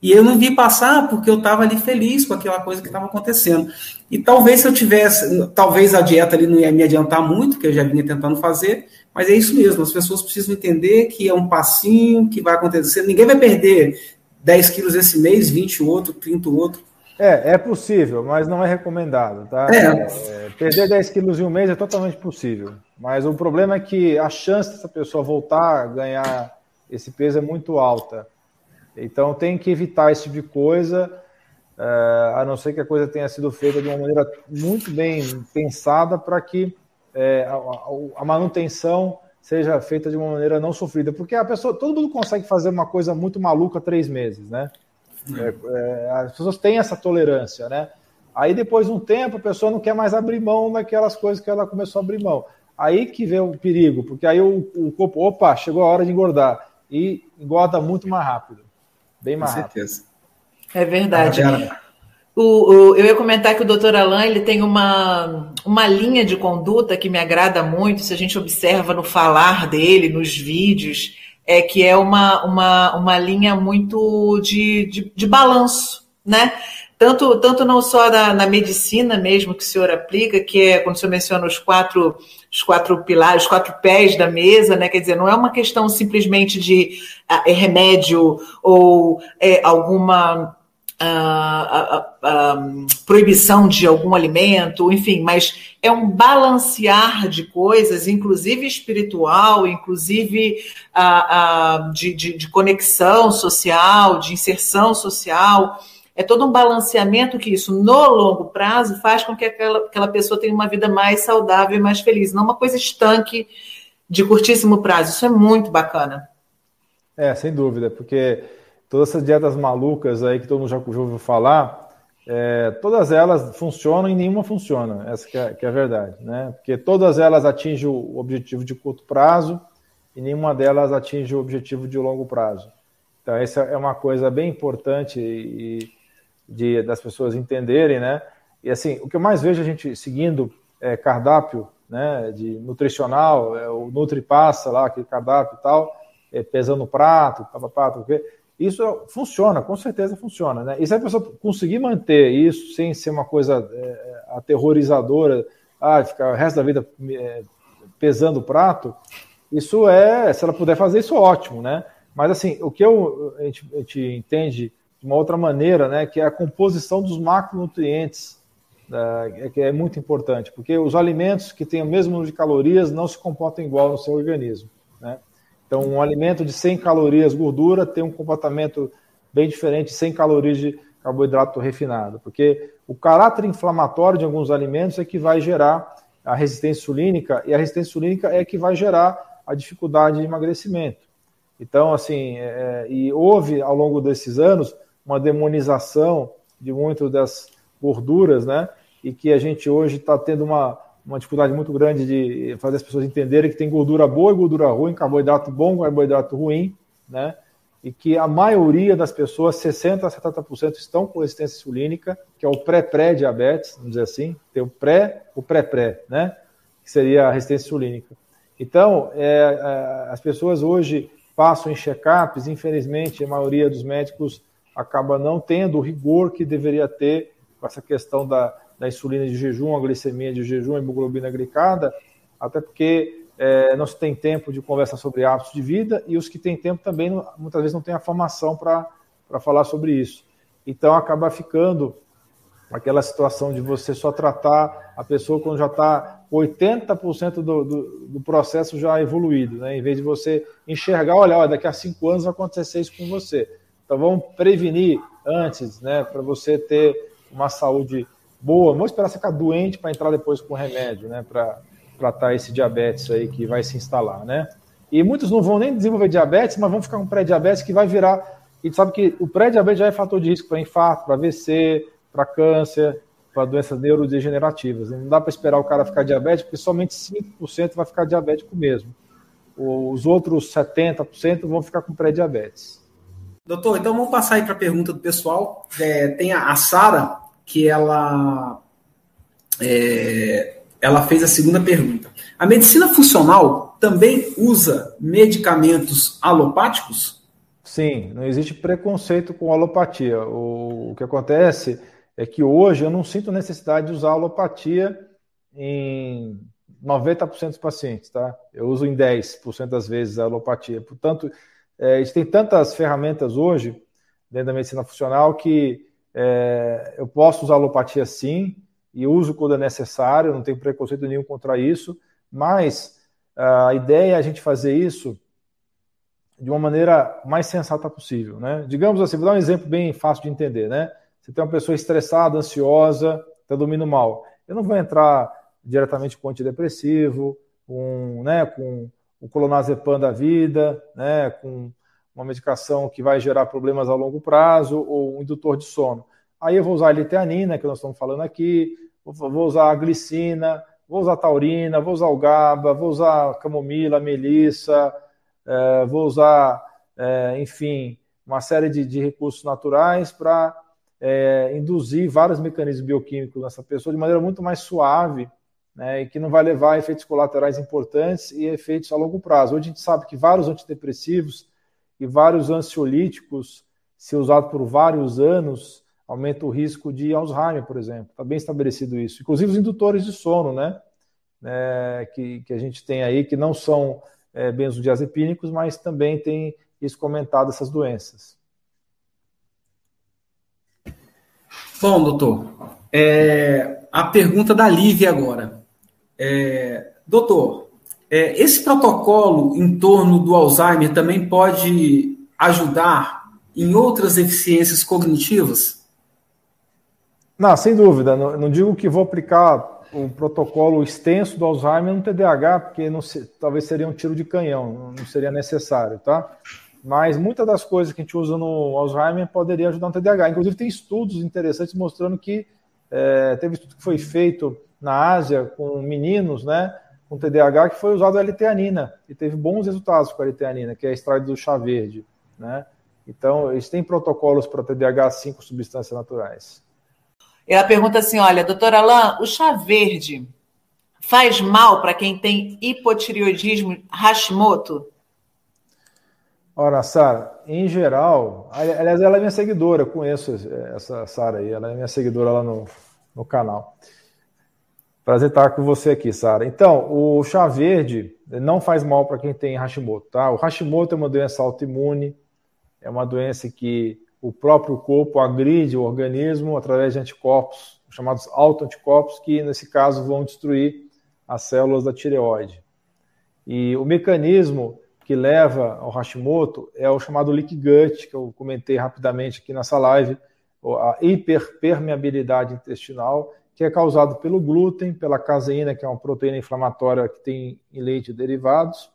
E eu não vi passar porque eu estava ali feliz com aquela coisa que estava acontecendo. E talvez se eu tivesse, talvez a dieta ali não ia me adiantar muito, que eu já vinha tentando fazer, mas é isso mesmo, as pessoas precisam entender que é um passinho que vai acontecer. Ninguém vai perder 10 quilos esse mês, 20 o outro, 30 o outro. É, é possível, mas não é recomendado, tá? É. É, perder 10 quilos em um mês é totalmente possível. Mas o problema é que a chance dessa pessoa voltar a ganhar esse peso é muito alta. Então tem que evitar esse tipo de coisa, é, a não ser que a coisa tenha sido feita de uma maneira muito bem pensada para que a, a, manutenção seja feita de uma maneira não sofrida, porque a pessoa, todo mundo consegue fazer uma coisa muito maluca três meses, né? É, é, as pessoas têm essa tolerância, né? Aí depois de um tempo a pessoa não quer mais abrir mão daquelas coisas que ela começou a abrir mão. Aí que vem o perigo, porque aí o, o corpo, opa, chegou a hora de engordar e engorda muito mais rápido. Bem mais Com certeza. rápido. É verdade. O, o, eu ia comentar que o doutor Alain ele tem uma, uma linha de conduta que me agrada muito, se a gente observa no falar dele, nos vídeos, é que é uma, uma, uma linha muito de, de, de balanço, né? Tanto, tanto não só na, na, medicina mesmo que o senhor aplica, que é quando o senhor menciona os quatro, os quatro pilares, os quatro pés da mesa, né? Quer dizer, não é uma questão simplesmente de uh, remédio ou é, alguma uh, uh, proibição de algum alimento, enfim, mas é um balancear de coisas, inclusive espiritual, inclusive de, de, de conexão social, de inserção social é todo um balanceamento que isso, no longo prazo, faz com que aquela, aquela pessoa tenha uma vida mais saudável e mais feliz, não uma coisa estanque de curtíssimo prazo. Isso é muito bacana. É, sem dúvida, porque todas essas dietas malucas aí que todo mundo já ouviu falar, é, todas elas funcionam e nenhuma funciona, essa que é, que é, a verdade, né? Porque todas elas atingem o objetivo de curto prazo e nenhuma delas atinge o objetivo de longo prazo. Então, essa é uma coisa bem importante e, de, das pessoas entenderem, né? E assim, o que eu mais vejo a gente seguindo é, cardápio, né, de nutricional, é, o Nutri Passa lá, aquele cardápio e tal, é, pesando o prato, papapá, Isso funciona, com certeza funciona. Né? E se a pessoa conseguir manter isso sem ser uma coisa é, aterrorizadora, ah, ficar o resto da vida é, pesando o prato, isso é, se ela puder fazer isso, ótimo, né? Mas assim, o que eu, a, gente, a gente entende de uma outra maneira, né, que é a composição dos macronutrientes, né, que é muito importante, porque os alimentos que têm o mesmo número de calorias não se comportam igual no seu organismo? Então, um alimento de 100 calorias gordura tem um comportamento bem diferente de 100 calorias de carboidrato refinado, porque o caráter inflamatório de alguns alimentos é que vai gerar a resistência insulínica, e a resistência insulínica é que vai gerar a dificuldade de emagrecimento. Então, assim, é, é e houve ao longo desses anos uma demonização de muitas das gorduras, né? E que a gente hoje está tendo uma, uma dificuldade muito grande de fazer as pessoas entenderem que tem gordura boa e gordura ruim, carboidrato bom, carboidrato ruim, né? E que a maioria das pessoas, 60% a 70%, estão com resistência insulínica, que é o pré-pré-diabetes, vamos dizer assim, tem o pré, o pré-pré, né? Que seria a resistência insulínica. Então, é, é, as pessoas hoje passam em check-ups, infelizmente, a maioria dos médicos acaba não tendo o rigor que deveria ter com essa questão da, da insulina de jejum, a glicemia de jejum, a hemoglobina glicada, até porque é, não se tem tempo de conversar sobre hábitos de vida e os que têm tempo também não, muitas vezes não têm a formação para falar sobre isso. Então acaba ficando aquela situação de você só tratar a pessoa quando já está 80% do, do, do, processo já evoluído, né? em vez de você enxergar, olha, olha, daqui a cinco anos vai acontecer isso com você. Então vamos prevenir antes, né, para você ter uma saúde boa. Vamos esperar você ficar doente para entrar depois com remédio, né, para tratar esse diabetes aí que vai se instalar, né? E muitos não vão nem desenvolver diabetes, mas vão ficar com pré-diabetes que vai virar. E sabe que o pré-diabetes já é fator de risco para infarto, para AVC, para câncer, para doenças neurodegenerativas. Não dá para esperar o cara ficar diabético, porque somente 5% vai ficar diabético mesmo. Os outros 70% vão ficar com pré-diabetes. Doutor, então vamos passar aí para a pergunta do pessoal. É, tem a, a Sara, que ela, é, ela fez a segunda pergunta. A medicina funcional também usa medicamentos alopáticos? Sim, não existe preconceito com alopatia. O, o que acontece é que hoje eu não sinto necessidade de usar alopatia em 90% dos pacientes, tá? Eu uso em 10% das vezes a alopatia. Portanto, é, a gente tem tantas ferramentas hoje dentro da medicina funcional que é, eu posso usar alopatia sim, e uso quando é necessário, não tenho preconceito nenhum contra isso, mas a ideia é a gente fazer isso de uma maneira mais sensata possível. Né? Digamos assim, vou dar um exemplo bem fácil de entender. Né? Você tem uma pessoa estressada, ansiosa, está dormindo mal. Eu não vou entrar diretamente com antidepressivo, com, né, com o clonazepam da vida, né, com uma medicação que vai gerar problemas a longo prazo, ou um indutor de sono. Aí eu vou usar a liteanina, que nós estamos falando aqui, vou usar a glicina, vou usar a taurina, vou usar o GABA, vou usar a camomila, a melissa, é, vou usar, é, enfim, uma série de, de recursos naturais para é, induzir vários mecanismos bioquímicos nessa pessoa de maneira muito mais suave né, e que não vai levar a efeitos colaterais importantes e efeitos a longo prazo. Hoje a gente sabe que vários antidepressivos e vários ansiolíticos, se usados por vários anos, aumenta o risco de Alzheimer, por exemplo. Está bem estabelecido isso. Inclusive os indutores de sono, né? É, que, que a gente tem aí, que não são é, benzodiazepínicos, mas também tem isso comentado, essas doenças. Bom, doutor, é, a pergunta da Lívia agora. É, doutor, é, esse protocolo em torno do Alzheimer também pode ajudar em outras deficiências cognitivas? Não, sem dúvida. Não, não digo que vou aplicar um protocolo extenso do Alzheimer no TDAH, porque não, talvez seria um tiro de canhão, não seria necessário, tá? Mas muitas das coisas que a gente usa no Alzheimer poderia ajudar no TDAH. Inclusive, tem estudos interessantes mostrando que é, teve estudo que foi feito na Ásia com meninos, né, com TDAH, que foi usado a L-teanina e teve bons resultados com a L-teanina, que é extraído do chá verde, né? Então, eles têm protocolos para TDAH sim com substâncias naturais. Ela pergunta assim: olha, doutora Alain, o chá verde faz mal para quem tem hipotireoidismo Hashimoto? Ora, Sara, em geral, aliás, ela é minha seguidora, conheço essa Sara aí, ela é minha seguidora lá no, no canal. Prazer estar com você aqui, Sara. Então, o chá verde não faz mal para quem tem Hashimoto, tá? O Hashimoto é uma doença autoimune, é uma doença que o próprio corpo agride o organismo através de anticorpos, chamados autoanticorpos, que nesse caso vão destruir as células da tireoide. E o mecanismo que leva ao Hashimoto é o chamado leak gut, que eu comentei rapidamente aqui nessa live, a hiperpermeabilidade intestinal, que é causado pelo glúten, pela caseína, que é uma proteína inflamatória que tem em leite e derivados,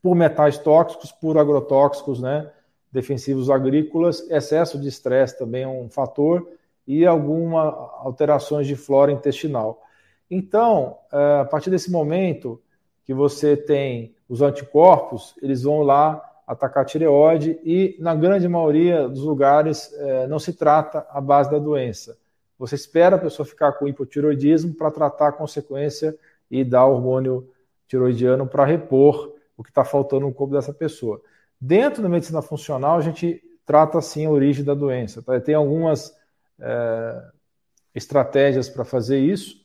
por metais tóxicos, por agrotóxicos, né, defensivos agrícolas, excesso de estresse também é um fator e algumas alterações de flora intestinal. Então, é, a partir desse momento que você tem os anticorpos, eles vão lá atacar a tireoide e, na grande maioria dos lugares, é, não se trata a base da doença. Você espera a pessoa ficar com hipotiroidismo para tratar a consequência e dar hormônio tiroidiano para repor o que está faltando no corpo dessa pessoa. Dentro da medicina funcional, a gente trata assim a origem da doença. Tá? Tem algumas é, estratégias para fazer isso,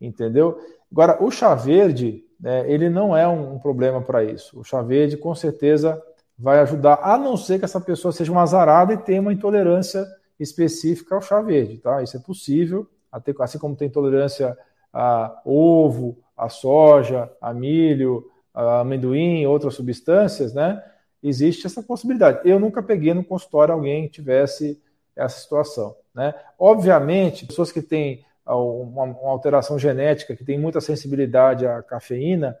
entendeu? Agora, o chá verde, né, ele não é um, um problema para isso. O chá verde, com certeza, vai ajudar, a não ser que essa pessoa seja uma azarada e tenha uma intolerância específica ao chá verde, tá? Isso é possível, até, assim como tem intolerância a ovo, a soja, a milho, a amendoim, outras substâncias, né? Existe essa possibilidade. Eu nunca peguei no consultório alguém que tivesse essa situação, né? Obviamente, pessoas que têm uma, uma alteração genética, que tem muita sensibilidade à cafeína,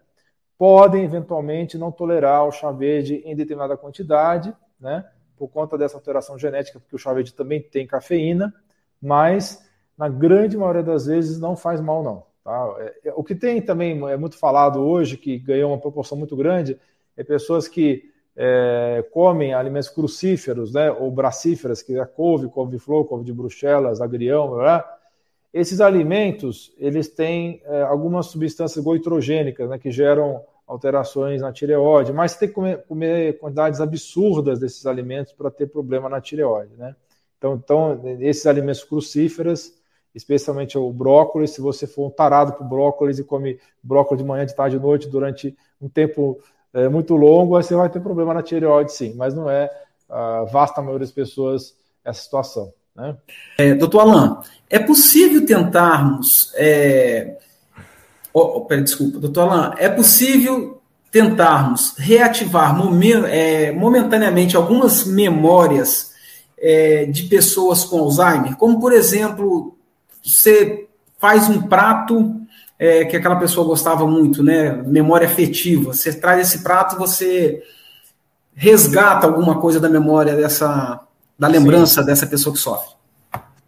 podem eventualmente não tolerar o chá verde em determinada quantidade, né? Por conta dessa alteração genética, porque o chá verde também tem cafeína, mas na grande maioria das vezes não faz mal, não. Tá? É, é, o que tem também, é muito falado hoje, que ganhou uma proporção muito grande, é pessoas que é, comem alimentos crucíferos, né, ou bracíferas, que é couve, couve-flor, couve de bruxelas, agrião, blá, esses alimentos, eles têm é, algumas substâncias goitrogênicas, né, que geram alterações na tireoide, mas você tem que comer, comer quantidades absurdas desses alimentos para ter problema na tireoide, né? Então, então, esses alimentos crucíferos, especialmente o brócolis, se você for um tarado por brócolis e come brócolis de manhã, de tarde, de noite durante um tempo é, muito longo, você vai ter problema na tireoide, sim, mas não é a vasta maioria das pessoas essa situação. Né? É, doutor Alain, é possível tentarmos é, Oh, pera, desculpa, doutor Alain, é possível tentarmos reativar é, momentaneamente algumas memórias é, de pessoas com Alzheimer? Como, por exemplo, você faz um prato é, que aquela pessoa gostava muito, né? Memória afetiva. Você traz esse prato, você resgata alguma coisa da memória dessa, da lembrança sim. dessa pessoa que sofre.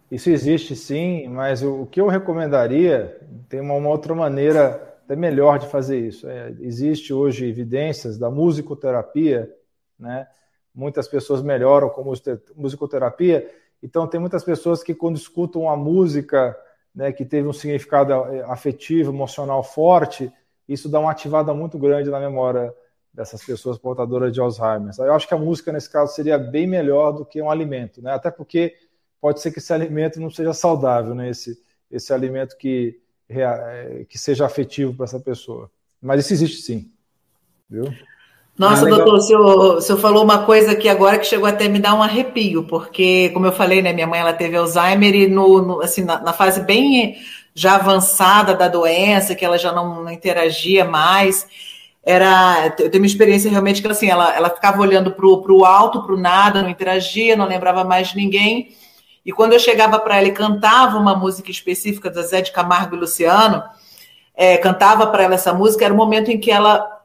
Isso existe sim, mas o, que eu recomendaria tem uma, uma outra maneira até melhor de fazer isso. É, existe hoje evidências da musicoterapia, né? Muitas pessoas melhoram com musicoterapia, então tem muitas pessoas que quando escutam a música, né, que teve um significado é, afetivo, emocional forte, isso dá uma ativada muito grande na memória dessas pessoas portadoras de Alzheimer. Eu acho que a música nesse caso seria bem melhor do que um alimento, né? Até porque pode ser que esse alimento não seja saudável, né? Esse, esse alimento que, que seja afetivo para essa pessoa. Mas isso existe sim. Viu? Nossa, ah, doutor, o senhor, o senhor falou uma coisa aqui agora que chegou até a me dar um arrepio, porque, como eu falei, né, minha mãe ela teve Alzheimer e no, no assim, na, na, fase bem já avançada da doença, que ela já não, não interagia mais, era, eu tenho uma experiência realmente que assim, ela, ela ficava olhando para o alto, para o nada, não interagia, não lembrava mais de ninguém, e quando eu chegava para ela e cantava uma música específica da Zé de Camargo e Luciano, é, cantava para ela essa música, era o momento em que ela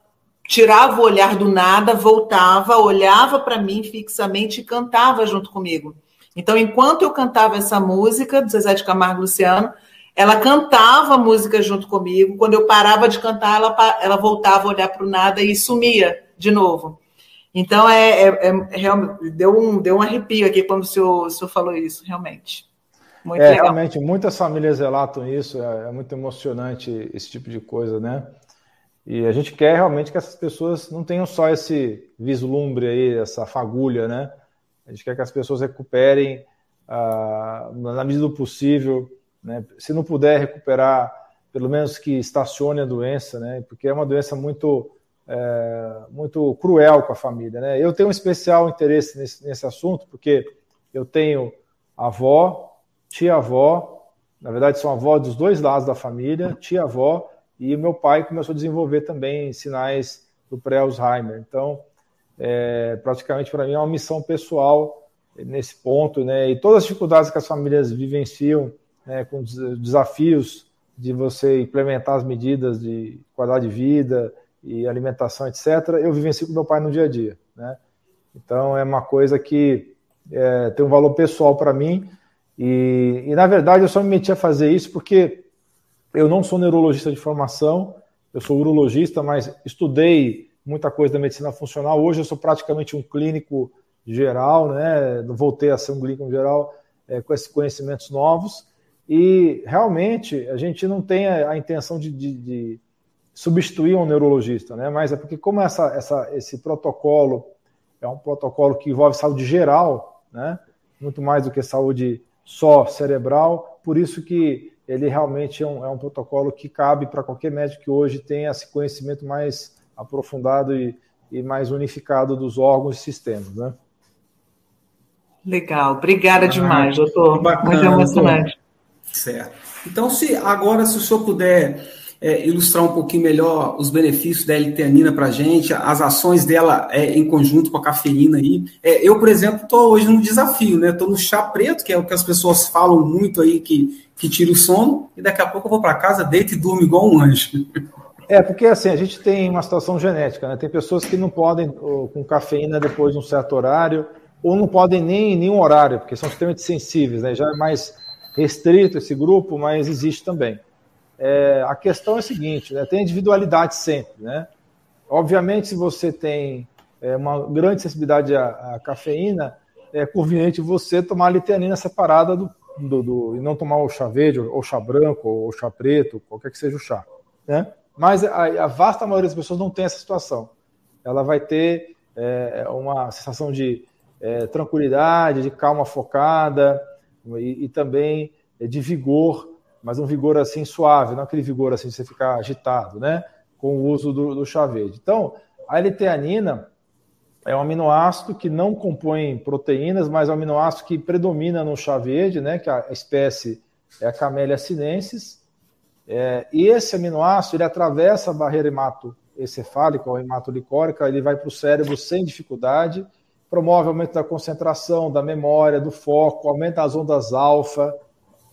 tirava o olhar do nada, voltava, olhava para mim fixamente e cantava junto comigo. Então, enquanto eu cantava essa música do Zezé de Camargo e Luciano, ela cantava a música junto comigo. Quando eu parava de cantar, ela, ela voltava a olhar para o nada e sumia de novo. Então, é, é, é, deu um, deu um arrepio aqui quando o senhor, o senhor falou isso, realmente. Muito é, legal. realmente, muitas famílias relatam isso, é, é, muito emocionante esse tipo de coisa, né? E a gente quer realmente que essas pessoas não tenham só esse vislumbre aí, essa fagulha, né? A gente quer que as pessoas recuperem ah, na medida do possível, né? Se não puder recuperar, pelo menos que estacione a doença, né? Porque é uma doença muito é, muito cruel com a família, né? Eu tenho um especial interesse nesse, nesse assunto porque eu tenho avó, tia-avó, na verdade são avós dos dois lados da família, tia-avó e meu pai começou a desenvolver também sinais do pré-Alzheimer. Então, é, praticamente para mim é uma missão pessoal nesse ponto, né? E todas as dificuldades que as famílias vivenciam, né, com desafios de você implementar as medidas de qualidade de vida e alimentação, etc. Eu vivencio com meu pai no dia a dia, né? Então é uma coisa que é, tem um valor pessoal para mim e, e, na verdade eu só me meti a fazer isso porque eu não sou neurologista de formação, eu sou urologista, mas estudei muita coisa da medicina funcional. Hoje eu sou praticamente um clínico geral, né? Voltei a ser um clínico geral é, com esses conhecimentos novos. E realmente a gente não tem a, a intenção de, de, de, substituir um neurologista, né? Mas é porque como essa, essa, esse protocolo é um protocolo que envolve saúde geral, né? Muito mais do que saúde só cerebral, por isso que ele realmente é um, é um protocolo que cabe para qualquer médico que hoje tenha esse conhecimento mais aprofundado e, e mais unificado dos órgãos e sistemas, né? Legal, obrigada ah, demais, doutor. Bacana, Muito emocionante. Doutor. Certo. Então, se agora, se o senhor puder é, ilustrar um pouquinho melhor os benefícios da L-teanina para a gente, as ações dela é, em conjunto com a cafeína aí. É, eu, por exemplo, estou hoje no desafio, né? Estou no chá preto, que é o que as pessoas falam muito aí, que, que tira o sono, e daqui a pouco eu vou para casa, deito e durmo igual um anjo. É, porque assim, a gente tem uma situação genética, né? Tem pessoas que não podem com cafeína depois de um certo horário, ou não podem nem em nenhum horário, porque são extremamente sensíveis, né? Já é mais restrito esse grupo, mas existe também. É, a questão é a seguinte, né? Tem individualidade sempre, né? Obviamente, se você tem é, uma grande sensibilidade à, à, cafeína, é conveniente você tomar a liteanina separada do, do, do, e não tomar o chá verde, ou chá branco, ou chá preto, qualquer que seja o chá, né? Mas a, a, vasta maioria das pessoas não tem essa situação. Ela vai ter é, uma sensação de é, tranquilidade, de calma focada e, e, também de vigor, mas um vigor assim suave, não aquele vigor assim de você ficar agitado, né? Com o uso do, do chá verde. Então, a L-teanina é um aminoácido que não compõe proteínas, mas é um aminoácido que predomina no chá verde, né? Que a espécie é a Camellia sinensis é, e esse aminoácido ele atravessa a barreira hematoencefálica ou hematolicórica, ele vai para o cérebro sem dificuldade, promove aumento da concentração, da memória, do foco, aumenta as ondas alfa.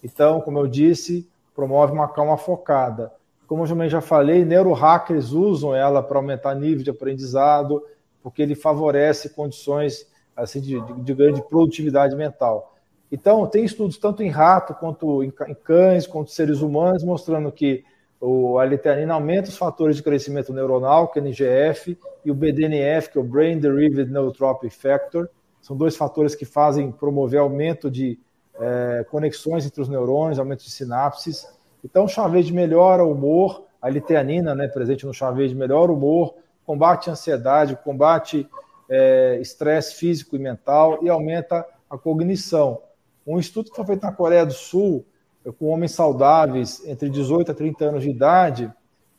Então, como eu disse, promove uma calma focada. Como eu também já falei, neurohackers usam ela para aumentar nível de aprendizado, porque ele favorece condições assim de, de, de grande produtividade mental. Então, tem estudos tanto em rato quanto em cães, quanto seres humanos, mostrando que o, a liteanina aumenta os fatores de crescimento neuronal, que é o NGF, e o BDNF, que é o Brain Derived Neurotrophic Factor. São dois fatores que fazem promover aumento de é, conexões entre os neurônios, aumento de sinapses. Então, chá verde melhora o humor, a liteanina, né, presente no chá verde, melhora o humor, combate a ansiedade, combate é, estresse físico e mental e aumenta a cognição. Um estudo que foi feito na Coreia do Sul, com homens saudáveis entre 18 a 30 anos de idade,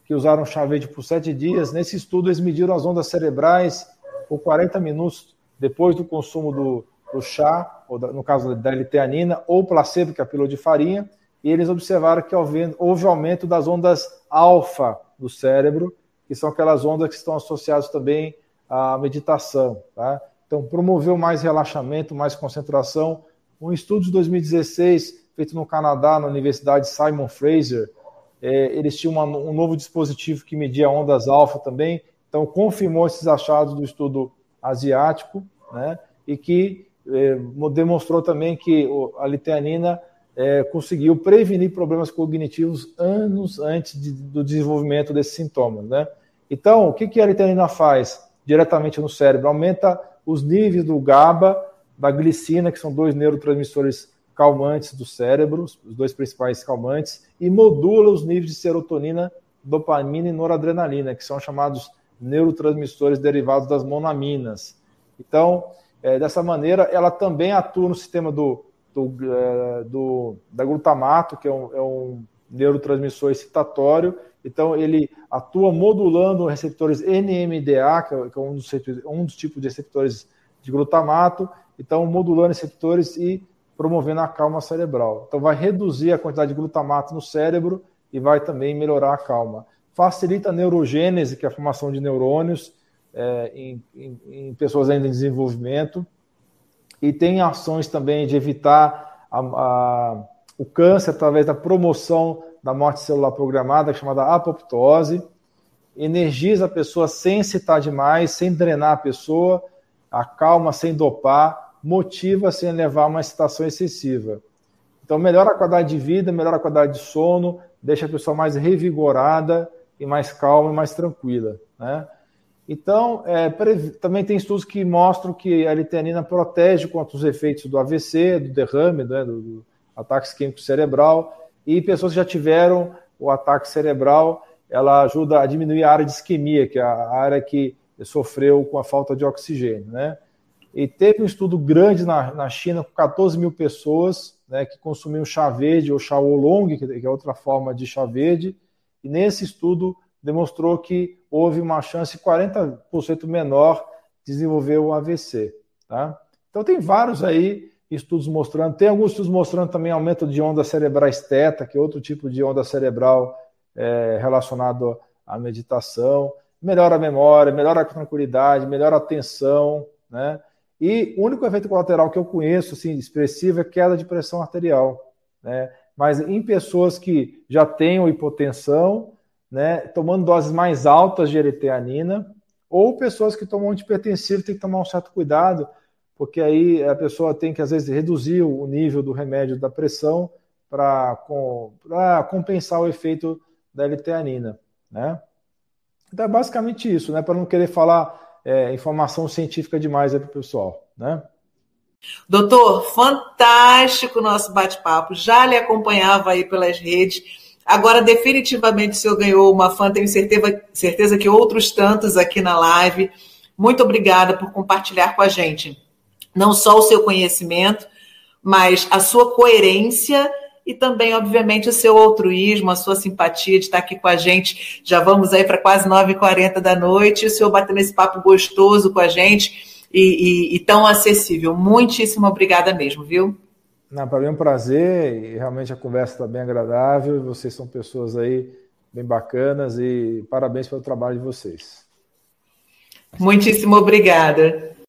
que usaram chá verde por sete dias. Nesse estudo, eles mediram as ondas cerebrais por 40 minutos depois do consumo do, do chá, ou da, no caso da L-teanina, ou placebo, que é a pílula de farinha, e eles observaram que houve aumento das ondas alfa do cérebro, que são aquelas ondas que estão associadas também à meditação. Tá? Então, promoveu mais relaxamento, mais concentração, um estudo de 2016, feito no Canadá, na Universidade Simon Fraser, é, eles tinham uma, um novo dispositivo que media ondas alfa também, então confirmou esses achados do estudo asiático, né, e que demonstrou também que a liteanina é, conseguiu prevenir problemas cognitivos anos antes de, do desenvolvimento desses sintomas. Né? Então, o que, que a liteanina faz diretamente no cérebro? Aumenta os níveis do GABA, da glicina, que são dois neurotransmissores calmantes do cérebro, os dois principais calmantes, e modula os níveis de serotonina dopamina e noradrenalina, que são chamados neurotransmissores derivados das monaminas. Então, é, dessa maneira, ela também atua no sistema do, do, é, do da glutamato, que é um, é um neurotransmissor excitatório. Então, ele atua modulando receptores NMDA, que é, que é um, dos, um dos tipos de receptores de glutamato. Então, modulando receptores e promovendo a calma cerebral. Então, vai reduzir a quantidade de glutamato no cérebro e vai também melhorar a calma. Facilita a neurogênese, que é a formação de neurônios é, em, em, em, pessoas ainda em desenvolvimento. E tem ações também de evitar a, a, o câncer através da promoção da morte celular programada, chamada apoptose. Energiza a pessoa sem excitar demais, sem drenar a pessoa, acalma sem dopar motiva sem levar uma excitação excessiva. Então, melhora a qualidade de vida, melhora a qualidade de sono, deixa a pessoa mais revigorada e mais calma e mais tranquila. Né? Então, é, também tem estudos que mostram que a liteanina protege contra os efeitos do AVC, do derrame, né, do, do ataque isquêmico cerebral, e pessoas que já tiveram o ataque cerebral, ela ajuda a diminuir a área de isquemia, que é a área que sofreu com a falta de oxigênio. Né? E teve um estudo grande na, na China com 14 mil pessoas né, que consumiam chá verde ou chá oolong, que é outra forma de chá verde, e nesse estudo demonstrou que houve uma chance 40% menor de desenvolver o AVC. Tá? Então tem vários aí estudos mostrando, tem alguns estudos mostrando também aumento de onda cerebrais teta, que é outro tipo de onda cerebral é, relacionado à meditação, melhora a memória, melhora a tranquilidade, melhora a atenção, né? E o único efeito colateral que eu conheço, assim, expressivo, é queda de pressão arterial. Né? Mas em pessoas que já tenham hipotensão, né, tomando doses mais altas de eriteanina, ou pessoas que tomam antipertensivo, tem que tomar um certo cuidado, porque aí a pessoa tem que, às vezes, reduzir o nível do remédio da pressão para com, compensar o efeito da eriteanina. Né? Então é basicamente isso, né? Para não querer falar é, informação científica demais para o pessoal, né? Doutor, fantástico o nosso bate-papo. Já lhe acompanhava aí pelas redes. Agora, definitivamente, o senhor ganhou uma fã, tenho certeza, certeza que outros tantos aqui na live. Muito obrigada por compartilhar com a gente não só o seu conhecimento, mas a sua coerência e também, obviamente, o seu altruísmo, a sua simpatia de estar aqui com a gente. Já vamos aí para quase 9h40 da noite, o senhor batendo esse papo gostoso com a gente e, e, e tão acessível. Muitíssimo obrigada mesmo, viu? Para mim é um prazer e realmente a conversa está bem agradável. Vocês são pessoas aí bem bacanas e parabéns pelo trabalho de vocês. Muitíssimo obrigada.